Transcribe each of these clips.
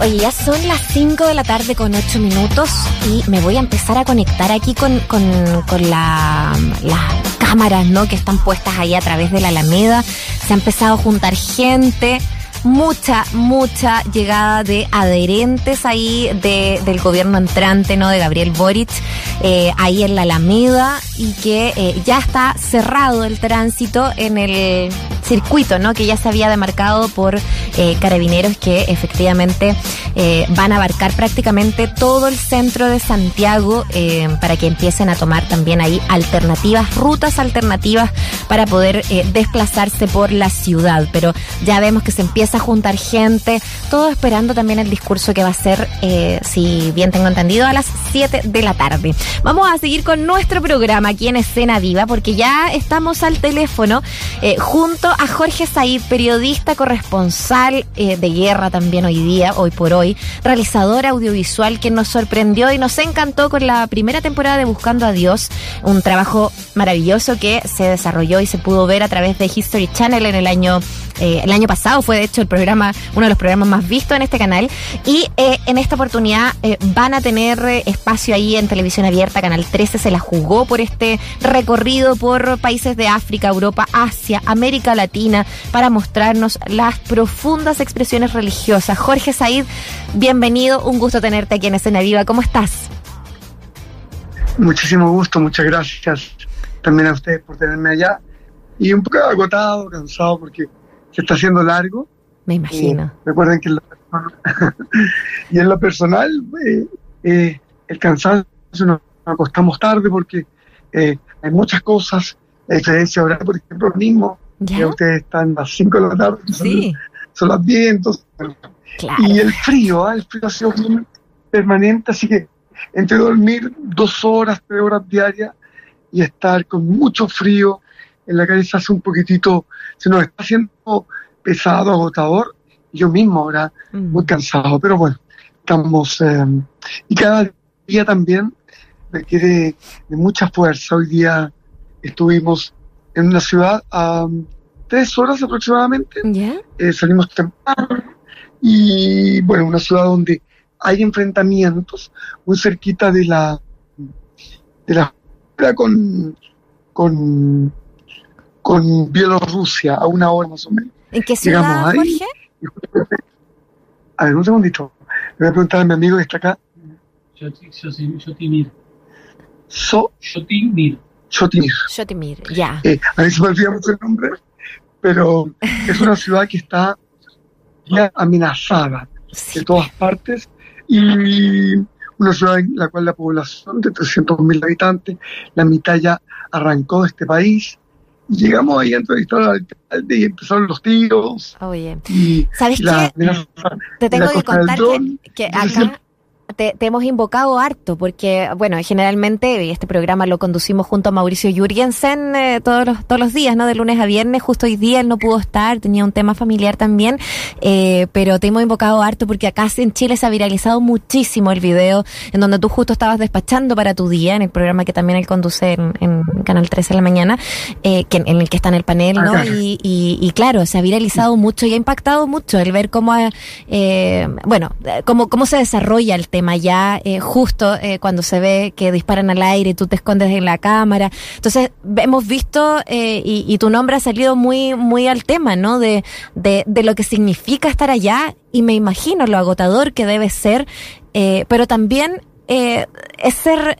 Oye, ya son las 5 de la tarde con 8 minutos y me voy a empezar a conectar aquí con, con, con la, las cámaras ¿no? que están puestas ahí a través de la Alameda. Se ha empezado a juntar gente mucha, mucha llegada de adherentes ahí de, del gobierno entrante, ¿no? De Gabriel Boric, eh, ahí en la Alameda, y que eh, ya está cerrado el tránsito en el circuito, ¿no? Que ya se había demarcado por eh, carabineros que efectivamente van a abarcar prácticamente todo el centro de Santiago para que empiecen a tomar también ahí alternativas, rutas alternativas para poder desplazarse por la ciudad. Pero ya vemos que se empieza juntar gente, todo esperando también el discurso que va a ser, eh, si bien tengo entendido, a las 7 de la tarde. Vamos a seguir con nuestro programa aquí en Escena Viva, porque ya estamos al teléfono eh, junto a Jorge Said, periodista corresponsal eh, de guerra también hoy día, hoy por hoy, realizador audiovisual que nos sorprendió y nos encantó con la primera temporada de Buscando a Dios, un trabajo maravilloso que se desarrolló y se pudo ver a través de History Channel en el año, el año pasado, fue de hecho programa, uno de los programas más vistos en este canal. Y eh, en esta oportunidad eh, van a tener eh, espacio ahí en televisión abierta. Canal 13 se la jugó por este recorrido por países de África, Europa, Asia, América Latina, para mostrarnos las profundas expresiones religiosas. Jorge Said, bienvenido, un gusto tenerte aquí en Escena Viva. ¿Cómo estás? Muchísimo gusto, muchas gracias también a ustedes por tenerme allá. Y un poco agotado, cansado porque se está haciendo largo, me imagino. recuerden que en lo y en lo personal, eh, eh, el cansancio nos acostamos tarde porque eh, hay muchas cosas, la diferencia ahora, por ejemplo, mismo, que ustedes están a las 5 de la tarde, son, las 10, entonces, y el frío, ¿ah? el frío ha sido permanente, así que entre dormir dos horas, tres horas diarias y estar con mucho frío en la calle se hace un poquitito, se nos está haciendo pesado, agotador. Yo mismo ahora mm. muy cansado, pero bueno, estamos... Eh, y cada día también requiere de mucha fuerza. Hoy día estuvimos en una ciudad a tres horas aproximadamente. Eh, salimos temprano y bueno, una ciudad donde hay enfrentamientos muy cerquita de la de la con con con Bielorrusia a una hora más o menos. ¿En qué ciudad, Jorge? A ver, un segundito. Le voy a preguntar a mi amigo que está acá. Shotimir. So, Shotimir. Shotimir. Shotimir, ya. Eh, a mí se me olvida mucho el nombre, pero es una ciudad que está ya amenazada de todas partes y una ciudad en la cual la población de 300.000 habitantes, la mitad ya arrancó de este país, llegamos ahí a entrevistar al alcalde y empezaron los tiros. Oye, ¿sabes qué? Te tengo que contar que, acá te, hemos invocado harto, porque, bueno, generalmente este programa lo conducimos junto a Mauricio Jurgensen eh, todos, los, todos los días, ¿no? De lunes a viernes. Justo hoy día él no pudo estar, tenía un tema familiar también, eh, pero te hemos invocado harto porque acá en Chile se ha viralizado muchísimo el video en donde tú justo estabas despachando para tu día, en el programa que también él conduce en, Canal 13 de la mañana, eh, que, en el que está en el panel, ¿no? Y, y, claro, se ha viralizado mucho y ha impactado mucho el ver cómo, bueno, cómo, cómo se desarrolla el tema ya eh, justo eh, cuando se ve que disparan al aire y tú te escondes en la cámara. Entonces, hemos visto eh, y, tu nombre ha salido muy, muy al tema, ¿no? De, de, de, lo que significa estar allá y me imagino lo agotador que debe ser, pero también es ser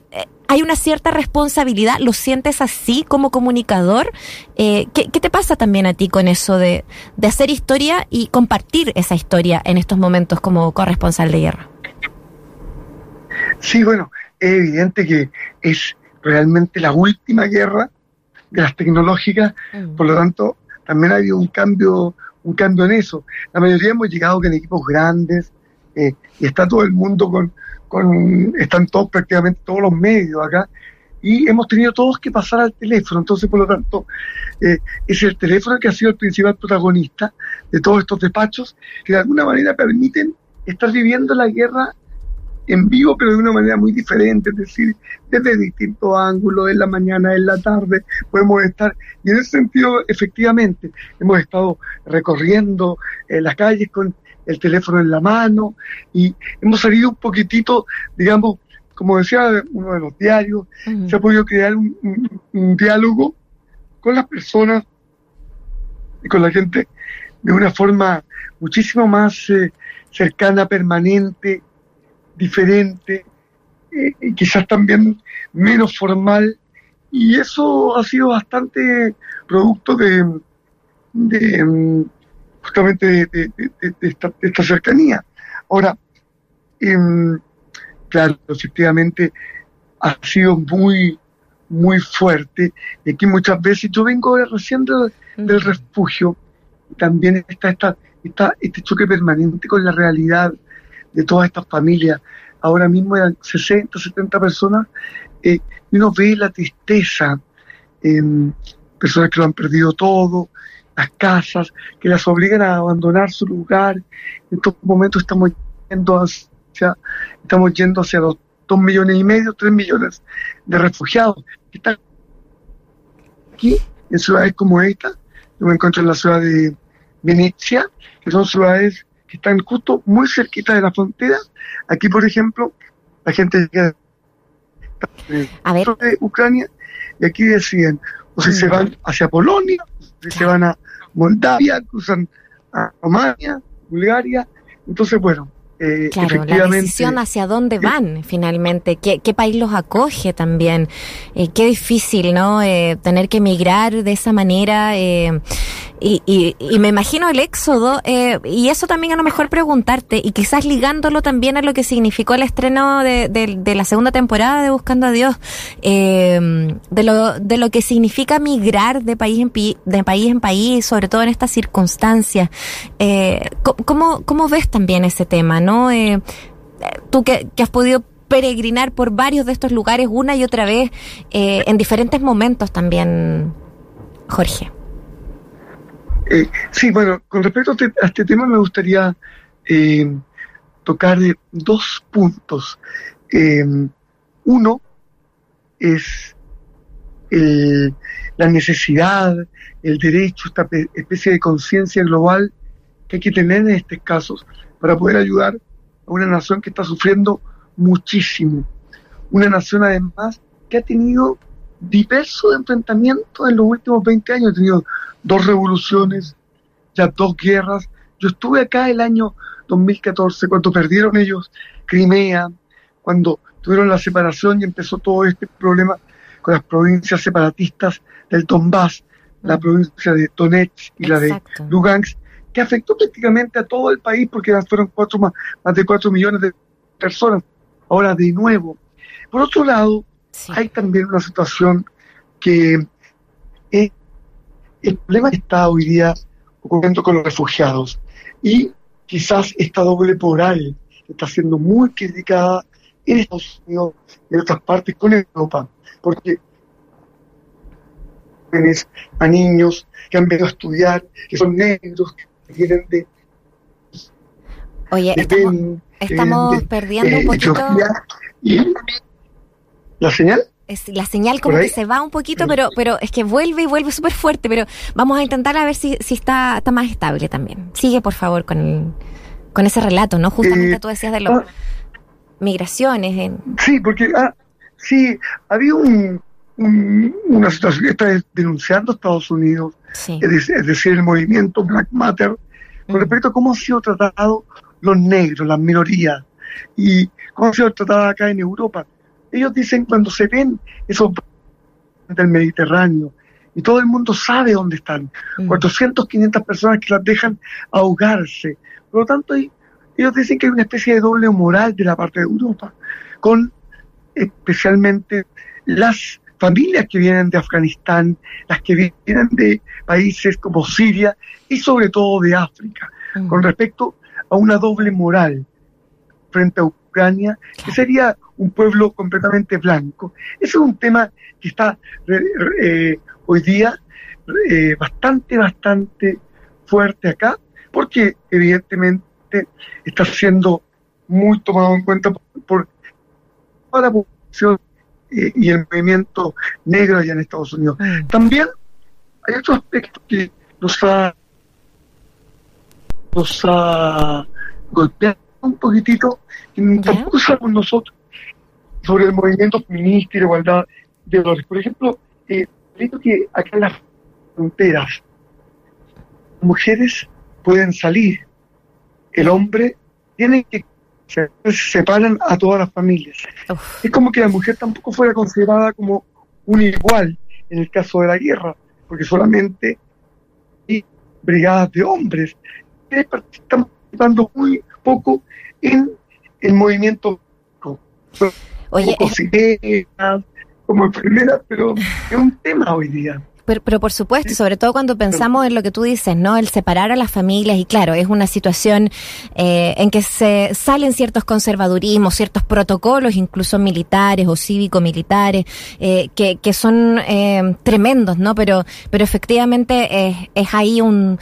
hay una cierta responsabilidad, ¿lo sientes así como comunicador? Eh, ¿qué, te pasa también a ti con eso de, de, hacer historia y compartir esa historia en estos momentos como corresponsal de guerra? Sí, bueno, es evidente que es realmente la última guerra de las tecnológicas, mm. por lo tanto, también ha habido un cambio, un cambio en eso. La mayoría hemos llegado con equipos grandes eh, y está todo el mundo con, con, están todos prácticamente todos los medios acá y hemos tenido todos que pasar al teléfono, entonces por lo tanto eh, es el teléfono que ha sido el principal protagonista de todos estos despachos que de alguna manera permiten estar viviendo la guerra en vivo, pero de una manera muy diferente, es decir, desde distintos ángulos, en la mañana, en la tarde, podemos estar, y en ese sentido, efectivamente, hemos estado recorriendo eh, las calles con el teléfono en la mano y hemos salido un poquitito, digamos, como decía uno de los diarios, se ha podido crear un, diálogo con las personas y con la gente de una forma muchísimo más eh, cercana, permanente, diferente, eh, quizás también menos formal, y eso ha sido bastante producto de, de justamente de, esta, cercanía. Ahora, em, claro, efectivamente ha sido muy, muy fuerte. Y aquí muchas veces, yo vengo recién del, refugio, y también está, esta, está este choque permanente con la realidad de todas estas familias. Ahora mismo hay 60, 70 personas, eh, y uno ve la tristeza, en personas que lo han perdido todo, las casas, que las obligan a abandonar su lugar. En estos momentos estamos yendo hacia, estamos yendo hacia los dos millones y medio, tres millones de refugiados que están aquí en ciudades como esta. Yo me encuentro en la ciudad de Venecia, que son ciudades que están justo muy cerquita de la frontera. Aquí, por ejemplo, la gente de Ucrania y aquí deciden o si se van hacia Polonia, o si se van a Moldavia, cruzan a Romania, Bulgaria. Entonces, bueno, eh, claro, la decisión hacia dónde van finalmente, qué, qué país los acoge también. Eh, qué difícil, ¿no? Eh, tener que emigrar de esa manera. Y, y, me imagino el éxodo, y eso también a lo mejor preguntarte, y quizás ligándolo también a lo que significó el estreno de, de, la segunda temporada de Buscando a Dios, de, lo, de lo que significa migrar de país en, de país, en país, sobre todo en estas circunstancias. ¿cómo, ¿Cómo ves también ese tema? ¿No? Eh, tú que, has podido peregrinar por varios de estos lugares una y otra vez eh, en diferentes momentos también, Jorge. Eh, sí, bueno, con respecto a este, este tema me gustaría tocar dos puntos. Uno es la necesidad, el derecho, esta especie de conciencia global que hay que tener en estos casos para poder ayudar a una nación que está sufriendo muchísimo. Una nación además que ha tenido diversos enfrentamientos en los últimos 20 años. Ha tenido dos revoluciones, ya dos guerras. Yo estuve acá el año 2014 cuando perdieron ellos Crimea, cuando tuvieron la separación y empezó todo este problema con las provincias separatistas del Donbass, la provincia de Donetsk y la de Lugansk, que afectó prácticamente a todo el país porque fueron cuatro, más, más de cuatro millones de personas. Ahora, de nuevo. Por otro lado, hay también una situación que es el problema que está hoy día ocurriendo con los refugiados y quizás esta doble moral está siendo muy criticada en Estados Unidos y en otras partes con Europa, porque a niños que han venido a estudiar, que son negros, que de... Oye, estamos, perdiendo un poquito... ¿La señal? la señal como que se va un poquito, pero pero es que vuelve y vuelve súper fuerte, pero vamos a intentar a ver si, si está, está más estable también. Sigue, por favor, con, con ese relato, ¿no? Justamente eh, tú decías de las ah. migraciones. Sí, porque ah, sí, había un, una situación que está denunciando Estados Unidos, es, decir, el movimiento Black Matter, con respecto a cómo han sido tratados los negros, las minorías, y cómo han sido tratados acá en Europa ellos dicen cuando se ven esos del Mediterráneo y todo el mundo sabe dónde están, 400, mm. 500 personas que las dejan ahogarse. Por lo tanto, ellos dicen que hay una especie de doble moral de la parte de Europa, con especialmente las familias que vienen de Afganistán, las que vienen de países como Siria y sobre todo de África, mm. con respecto a una doble moral frente a Ucrania, que sería un pueblo completamente blanco. Ese es un tema que está eh, hoy día eh, bastante, bastante fuerte acá, porque evidentemente está siendo muy tomado en cuenta por, la población eh, y el movimiento negro allá en Estados Unidos. Mm. También hay otro aspecto que nos ha, nos ha golpear un poquitito, y tampoco sabemos nosotros, sobre el movimiento feminista y la igualdad de valores. Por ejemplo, eh, que acá en las fronteras, mujeres pueden salir, el hombre tiene que se separan a todas las familias. Es como que la mujer tampoco fuera considerada como un igual en el caso de la guerra, porque solamente hay brigadas de hombres que están participando muy poco en el movimiento. Oye, como enfermera, pero es un tema hoy día. Pero, pero, por supuesto, sobre todo cuando pensamos en lo que tú dices, ¿no? El separar a las familias, y claro, es una situación eh, en que se salen ciertos conservadurismos, ciertos protocolos, incluso militares o cívico-militares, eh, que, que son eh, tremendos, ¿no? Pero, pero efectivamente es, es ahí un,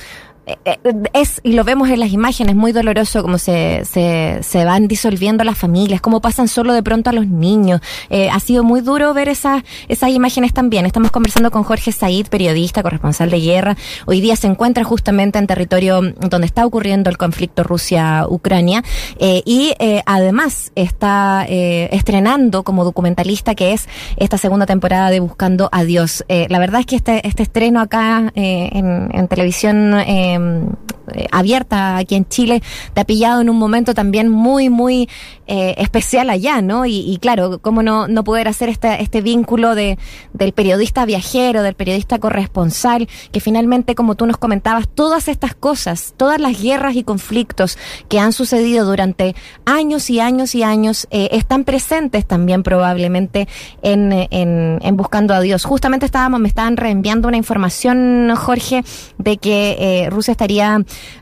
es, y lo vemos en las imágenes, muy doloroso cómo se, se, se van disolviendo las familias, cómo pasan solo de pronto a los niños. Eh, ha sido muy duro ver esas, esas imágenes también. Estamos conversando con Jorge Said, periodista, corresponsal de guerra. Hoy día se encuentra justamente en territorio donde está ocurriendo el conflicto Rusia-Ucrania y además está estrenando como documentalista que es esta segunda temporada de Buscando a Dios. la verdad es que este, este estreno acá en, televisión eh, abierta aquí en Chile, te ha pillado en un momento también muy, muy eh, especial allá, ¿no? Y, claro, cómo no, no poder hacer este, este vínculo de, del periodista viajero, del periodista corresponsal, que finalmente, como tú nos comentabas, todas estas cosas, todas las guerras y conflictos que han sucedido durante años y años y años, eh, están presentes también probablemente en, en, Buscando a Dios. Justamente estábamos, me estaban reenviando una información, Jorge, de que eh, Rusia estaría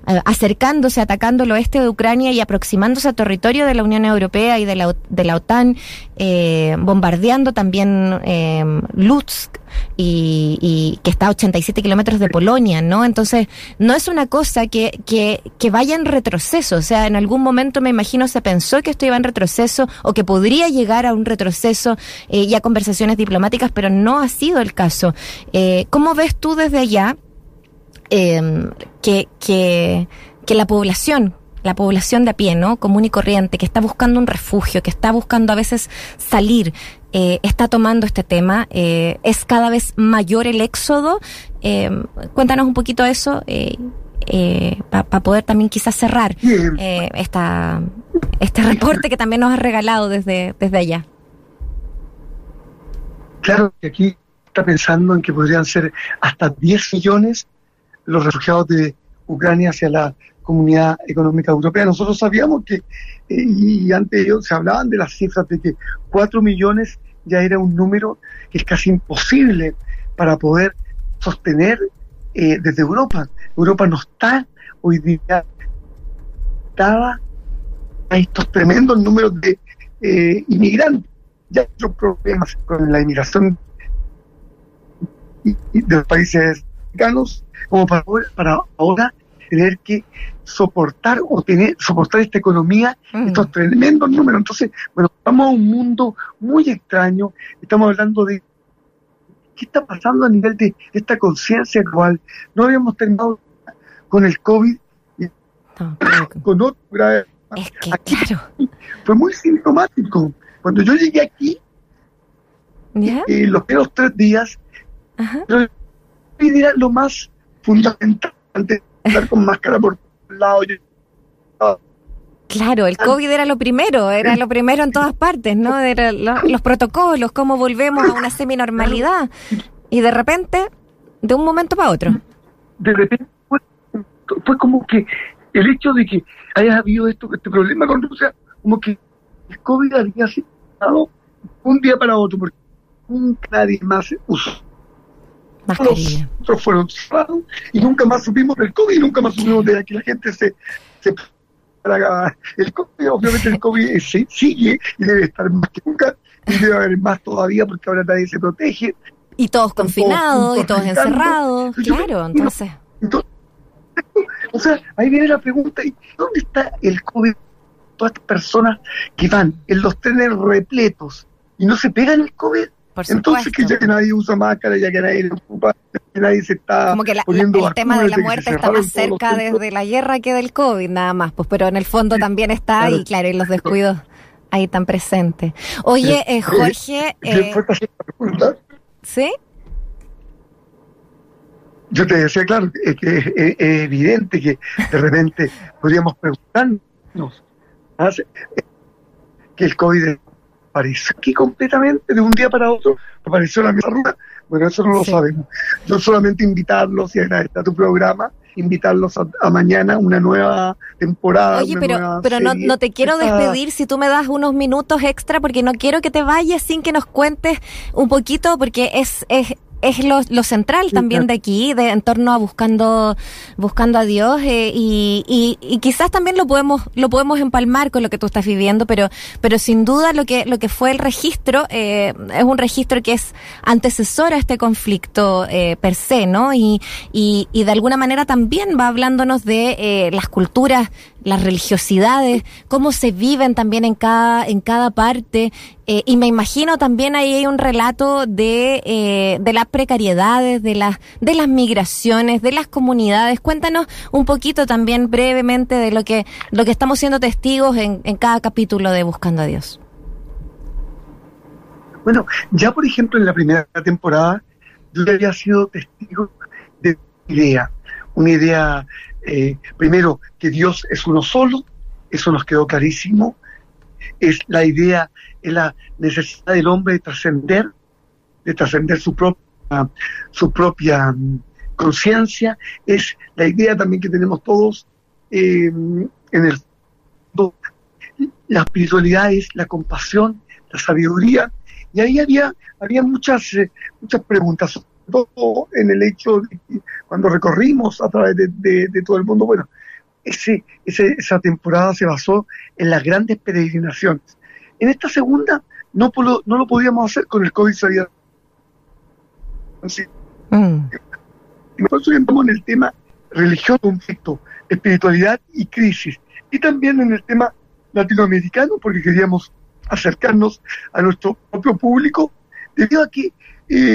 eh, acercándose, atacando el oeste de Ucrania y aproximándose a territorio de la Unión Europea y de la, de la OTAN, eh, bombardeando también Lutsk y, que está a 87 kilómetros de Polonia, ¿no? Entonces, no es una cosa que, que, que vaya en retroceso. O sea, en algún momento me imagino se pensó que esto iba en retroceso o que podría llegar a un retroceso y a conversaciones diplomáticas, pero no ha sido el caso. ¿Cómo ves tú desde allá? Eh, que, que, que la población, la población de a pie, ¿no? Común y corriente, que está buscando un refugio, que está buscando a veces salir, eh, está tomando este tema. Eh, es cada vez mayor el éxodo. Eh, cuéntanos un poquito eso eh, para poder también quizás cerrar esta, este reporte que también nos has regalado desde, desde allá. Claro que aquí está pensando en que podrían ser hasta 10 millones los refugiados de Ucrania hacia la comunidad económica europea. Nosotros sabíamos que, eh, y antes ellos se hablaban de las cifras de que cuatro millones ya era un número que es casi imposible para poder sostener eh, desde Europa. Europa no está hoy día dada a estos tremendos números de eh, inmigrantes. Ya hay otros problemas con la inmigración de los países americanos como para, para ahora tener que soportar o tener soportar esta economía, mm. estos tremendos números. Entonces, bueno, estamos a un mundo muy extraño, estamos hablando de qué está pasando a nivel de esta conciencia global. No habíamos terminado con el COVID y con otro grave. Es que, claro. Fue muy sintomático. Cuando yo llegué aquí, eh, los primeros tres días, era lo más fundamental estar con máscara por un lado. Claro, el COVID era lo primero, era lo primero en todas partes, ¿no? Era los protocolos, cómo volvemos a una seminormalidad. Y de repente, de un momento para otro. De repente fue, como que el hecho de que haya habido esto, este problema con Rusia, como que el COVID había sido un día para otro, porque nunca nadie más usó Mascarilla. Los fueron cerrados y nunca más supimos del COVID y nunca más supimos de que la gente se, se el COVID, obviamente el COVID sigue y debe estar más que nunca y debe haber más todavía porque ahora nadie se protege. Y todos confinados y todos encerrados, claro, entonces. O sea, ahí viene la pregunta, ¿y dónde está el COVID? Todas estas personas que van en los trenes repletos y no se pegan el COVID. Entonces, que ya que nadie usa máscara, ya que nadie ocupa nadie se está como que el tema de la muerte está más cerca desde la guerra que del COVID nada más pues pero en el fondo también está y claro y los descuidos ahí están presentes. Oye eh, Jorge eh, sí yo te decía claro que es, evidente que de repente podríamos preguntarnos que el COVID apareció aquí completamente de un día para otro apareció la mesa ruta bueno, eso no lo sabemos. Yo solamente invitarlos y agradecer a tu programa, invitarlos a, mañana una nueva temporada. Oye, pero, pero no, no, te quiero despedir si tú me das unos minutos extra porque no quiero que te vayas sin que nos cuentes un poquito porque es, es es lo, lo central también de aquí, de en torno a buscando, buscando a Dios, eh, y, y, y, quizás también lo podemos, lo podemos empalmar con lo que tú estás viviendo, pero, pero sin duda lo que, lo que fue el registro, eh, es un registro que es antecesor a este conflicto eh, per se, ¿no? Y, y, y de alguna manera también va hablándonos de eh, las culturas las religiosidades, cómo se viven también en cada, en cada parte. Eh, y me imagino también ahí hay un relato de, eh, de las precariedades, de las, de las migraciones, de las comunidades. Cuéntanos un poquito también brevemente de lo que, lo que estamos siendo testigos en, en cada capítulo de Buscando a Dios. Bueno, ya por ejemplo en la primera temporada yo había sido testigo de una idea, una idea eh, primero, que Dios es uno solo, eso nos quedó clarísimo, es la idea, es la necesidad del hombre de trascender, de trascender su propia, su propia mm, conciencia, es la idea también que tenemos todos eh, en el la espiritualidad es la compasión, la sabiduría, y ahí había, había muchas, eh, muchas preguntas en el hecho de que cuando recorrimos a través de, todo el mundo, bueno, ese, esa temporada se basó en las grandes peregrinaciones. En esta segunda no, no lo podíamos hacer con el COVID sabía. Mm. Por eso entramos en el tema religión, conflicto, espiritualidad y crisis. Y también en el tema latinoamericano, porque queríamos acercarnos a nuestro propio público, debido a que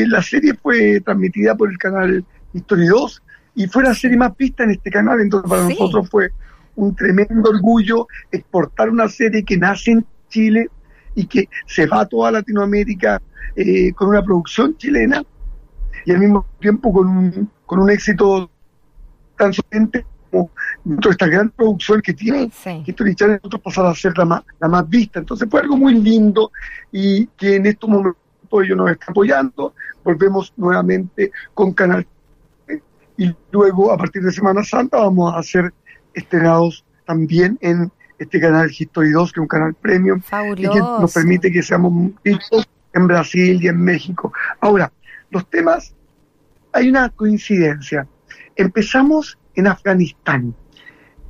la serie fue transmitida por el canal History 2 y fue la serie más vista en este canal, entonces para nosotros fue un tremendo orgullo exportar una serie que nace en Chile y que se va a toda Latinoamérica eh, con una producción chilena y al mismo tiempo con un, con un éxito tan solente como esta gran producción que tiene History Channel, nosotros pasar a ser la más, la más vista. Entonces fue algo muy lindo y que en estos momentos ellos nos están apoyando, volvemos nuevamente con Canal y luego a partir de Semana Santa vamos a ser estrenados también en este canal History 2, que es un canal premium y que nos permite que seamos vistos en Brasil y en México. Ahora, los temas, hay una coincidencia. Empezamos en Afganistán,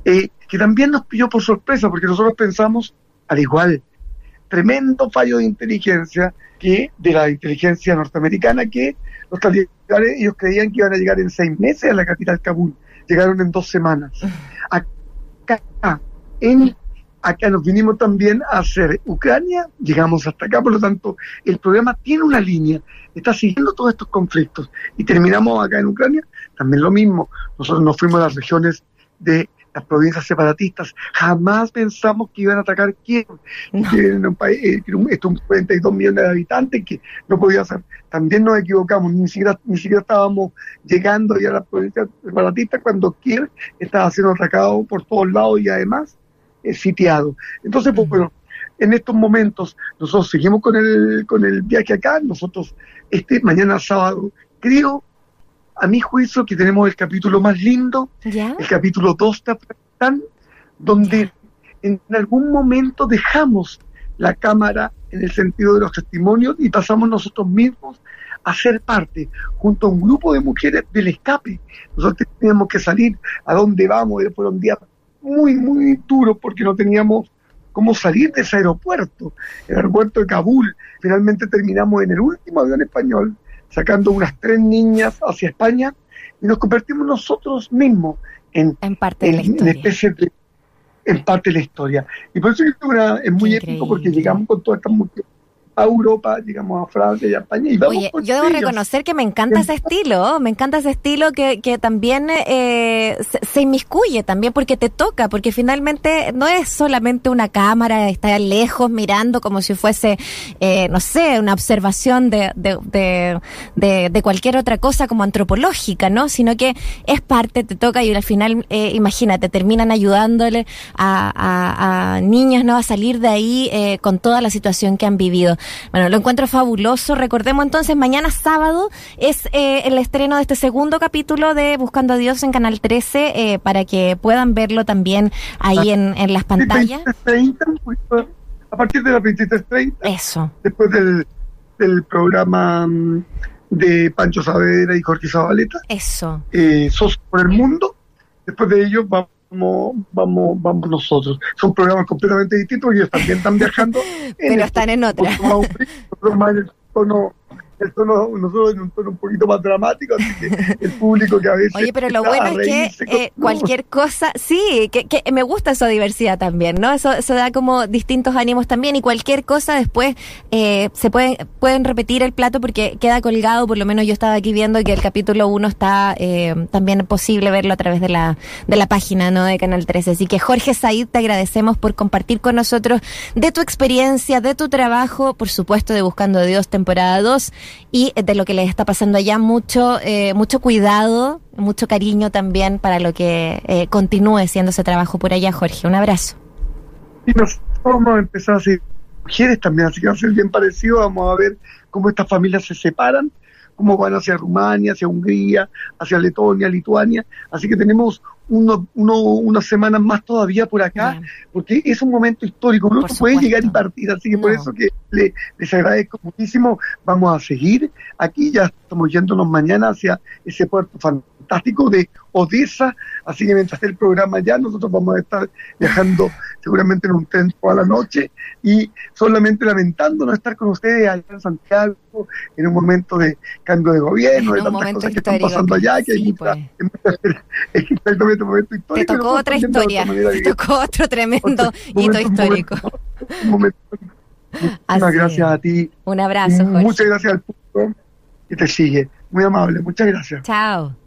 eh, que también nos pilló por sorpresa, porque nosotros pensamos, al igual, tremendo fallo de inteligencia, que de la inteligencia norteamericana que los talibales ellos creían que iban a llegar en seis meses a la capital Kabul, llegaron en dos semanas. Acá, en, acá nos vinimos también a hacer Ucrania, llegamos hasta acá, por lo tanto el programa tiene una línea, está siguiendo todos estos conflictos y terminamos acá en Ucrania, también lo mismo, nosotros nos fuimos a las regiones de las provincias separatistas. Jamás pensamos que iban a atacar Kiev, que un país, eh, esto, 42 millones de habitantes, que no podía ser. También nos equivocamos, ni siquiera, ni siquiera estábamos llegando ya a las provincias separatistas cuando Kiev estaba siendo atacado por todos lados y además eh, sitiado. Entonces, pues bueno, en estos momentos nosotros seguimos con el, con el viaje acá, nosotros este mañana sábado creo a mi juicio, que tenemos el capítulo más lindo, el capítulo 2 de Afganistán, donde en algún momento dejamos la cámara en el sentido de los testimonios y pasamos nosotros mismos a ser parte, junto a un grupo de mujeres del escape. Nosotros teníamos que salir a dónde vamos, fueron días muy, muy duros porque no teníamos cómo salir de ese aeropuerto, el aeropuerto de Kabul. Finalmente terminamos en el último avión español sacando unas tres niñas hacia España y nos convertimos nosotros mismos en, en parte de la historia. en parte de la historia. Y por eso es muy épico porque llegamos con todas estas mujeres a Europa, digamos a Francia y a España. Y Oye, yo debo reconocer que me encanta ese estilo, me encanta ese estilo que, que también eh, se, inmiscuye también porque te toca, porque finalmente no es solamente una cámara, estar lejos mirando como si fuese, eh, no sé, una observación de, de, de, de, cualquier otra cosa como antropológica, ¿no? Sino que es parte, te toca y al final, eh, imagínate, terminan ayudándole a, a, a, niños, ¿no? A salir de ahí eh, con toda la situación que han vivido. Bueno, lo encuentro fabuloso. Recordemos entonces, mañana sábado es eh, el estreno de este segundo capítulo de Buscando a Dios en Canal 13 eh, para que puedan verlo también ahí en, en las pantallas. a partir de las 23.30. Eso. Después del, del programa mm, de Pancho Saavedra y Jorge Zabaleta. Eso. Eh, Sos por el Mundo. Después de ellos vamos vamos, vamos, nosotros. Son programas completamente distintos y ellos también están viajando. Pero están en otra. El tono, nosotros en un tono un poquito más dramático, así que el público que a veces... Oye, pero lo bueno es que eh, cualquier cosa, sí, que, que, me gusta esa diversidad también, ¿no? Eso, eso da como distintos ánimos también y cualquier cosa después eh, se pueden, pueden repetir el plato porque queda colgado, por lo menos yo estaba aquí viendo que el capítulo 1 está eh, también posible verlo a través de la, de la página, ¿no? De Canal 13. Así que Jorge Said, te agradecemos por compartir con nosotros de tu experiencia, de tu trabajo, por supuesto de Buscando a Dios temporada 2 y de lo que les está pasando allá, mucho, eh, mucho cuidado, mucho cariño también para lo que eh, continúe siendo ese trabajo por allá, Jorge. Un abrazo. Y nosotros vamos a empezar a hacer mujeres también, así que va a ser bien parecido, vamos a ver cómo estas familias se separan, cómo van hacia Rumania, hacia Hungría, hacia Letonia, Lituania, así que tenemos uno, uno, unas semanas más todavía por acá, porque es un momento histórico, no puede llegar y partir, así que por eso que le, les agradezco muchísimo, vamos a seguir. Aquí, ya estamos yéndonos mañana hacia ese puerto fantástico de Odessa, así que mientras el programa ya, nosotros vamos a estar viajando seguramente en un tren toda la noche y solamente lamentando no estar con ustedes allá en Santiago en un momento de cambio de gobierno, de tantas cosas que están pasando allá, que hay mucha, pues. es exactamente un momento histórico. Te tocó otra historia, te tocó otro tremendo hito histórico. Muchas gracias a ti. Un abrazo, Jorge. Muchas gracias al público que te sigue. Muy amable, muchas gracias. Chao.